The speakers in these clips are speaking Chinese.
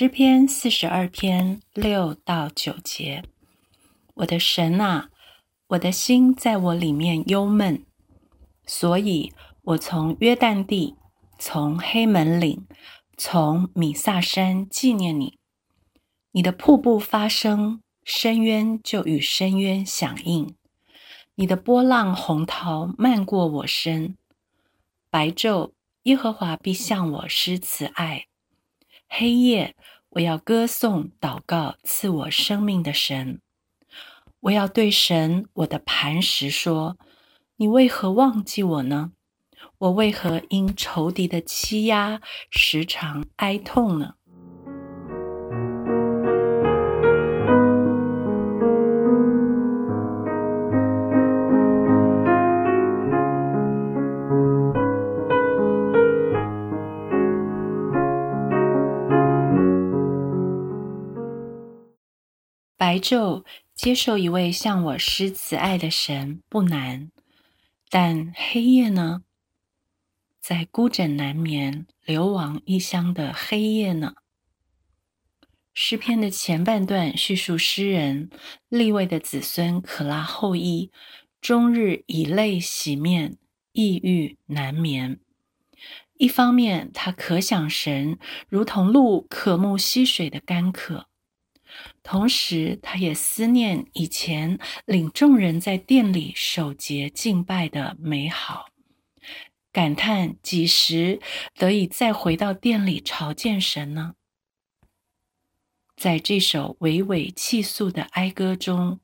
诗篇四十二篇六到九节，我的神啊，我的心在我里面忧闷，所以我从约旦地，从黑门岭，从米萨山纪念你。你的瀑布发声，深渊就与深渊响应；你的波浪洪涛漫过我身，白昼耶和华必向我施慈爱。黑夜，我要歌颂、祷告赐我生命的神。我要对神，我的磐石说：“你为何忘记我呢？我为何因仇敌的欺压时常哀痛呢？”白昼接受一位向我施慈爱的神不难，但黑夜呢？在孤枕难眠、流亡异乡的黑夜呢？诗篇的前半段叙述诗人立位的子孙可拉后裔，终日以泪洗面，抑郁难眠。一方面，他可想神如同鹿渴慕溪水的干渴。同时，他也思念以前领众人在殿里守节敬拜的美好，感叹几时得以再回到殿里朝见神呢？在这首娓娓泣诉的哀歌中，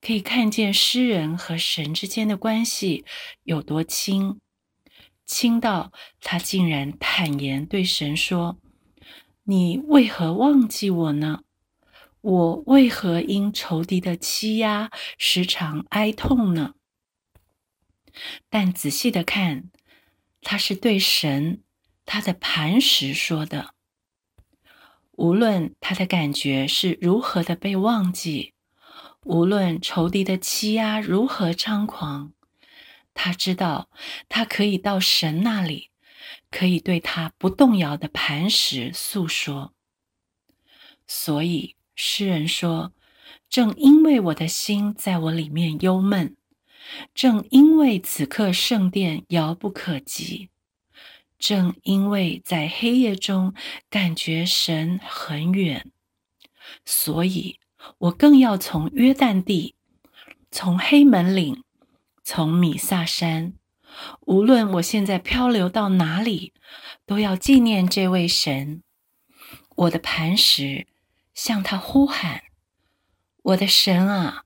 可以看见诗人和神之间的关系有多亲，亲到他竟然坦言对神说：“你为何忘记我呢？”我为何因仇敌的欺压时常哀痛呢？但仔细的看，他是对神他的磐石说的。无论他的感觉是如何的被忘记，无论仇敌的欺压如何猖狂，他知道他可以到神那里，可以对他不动摇的磐石诉说。所以。诗人说：“正因为我的心在我里面忧闷，正因为此刻圣殿遥不可及，正因为在黑夜中感觉神很远，所以我更要从约旦地，从黑门岭，从米萨山，无论我现在漂流到哪里，都要纪念这位神，我的磐石。”向他呼喊：“我的神啊！”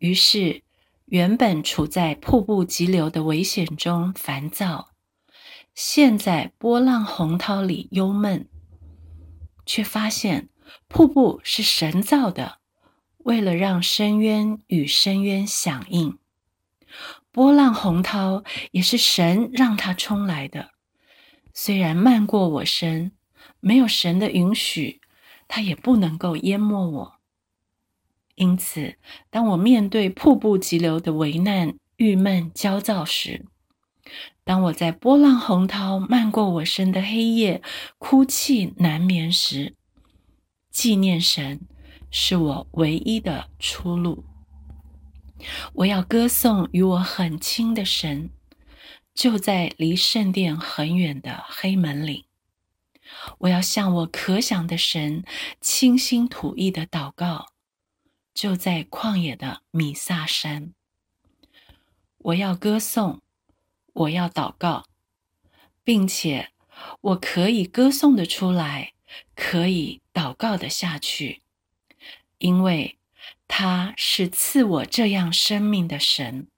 于是，原本处在瀑布急流的危险中烦躁，现在波浪洪涛里忧闷，却发现瀑布是神造的，为了让深渊与深渊响应；波浪洪涛也是神让它冲来的，虽然漫过我身，没有神的允许。它也不能够淹没我。因此，当我面对瀑布急流的危难、郁闷、焦躁时，当我在波浪洪涛漫过我身的黑夜哭泣难眠时，纪念神是我唯一的出路。我要歌颂与我很亲的神，就在离圣殿很远的黑门岭。我要向我可想的神倾心吐意的祷告，就在旷野的米萨山。我要歌颂，我要祷告，并且我可以歌颂的出来，可以祷告的下去，因为他是赐我这样生命的神。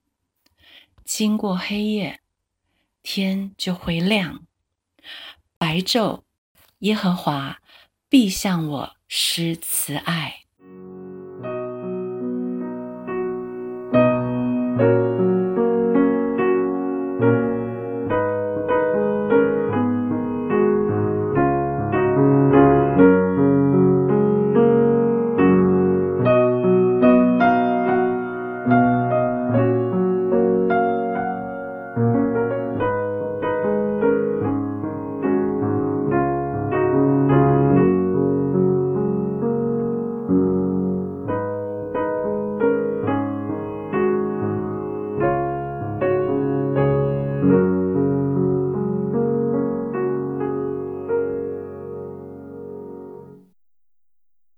经过黑夜，天就会亮，白昼。耶和华必向我施慈爱。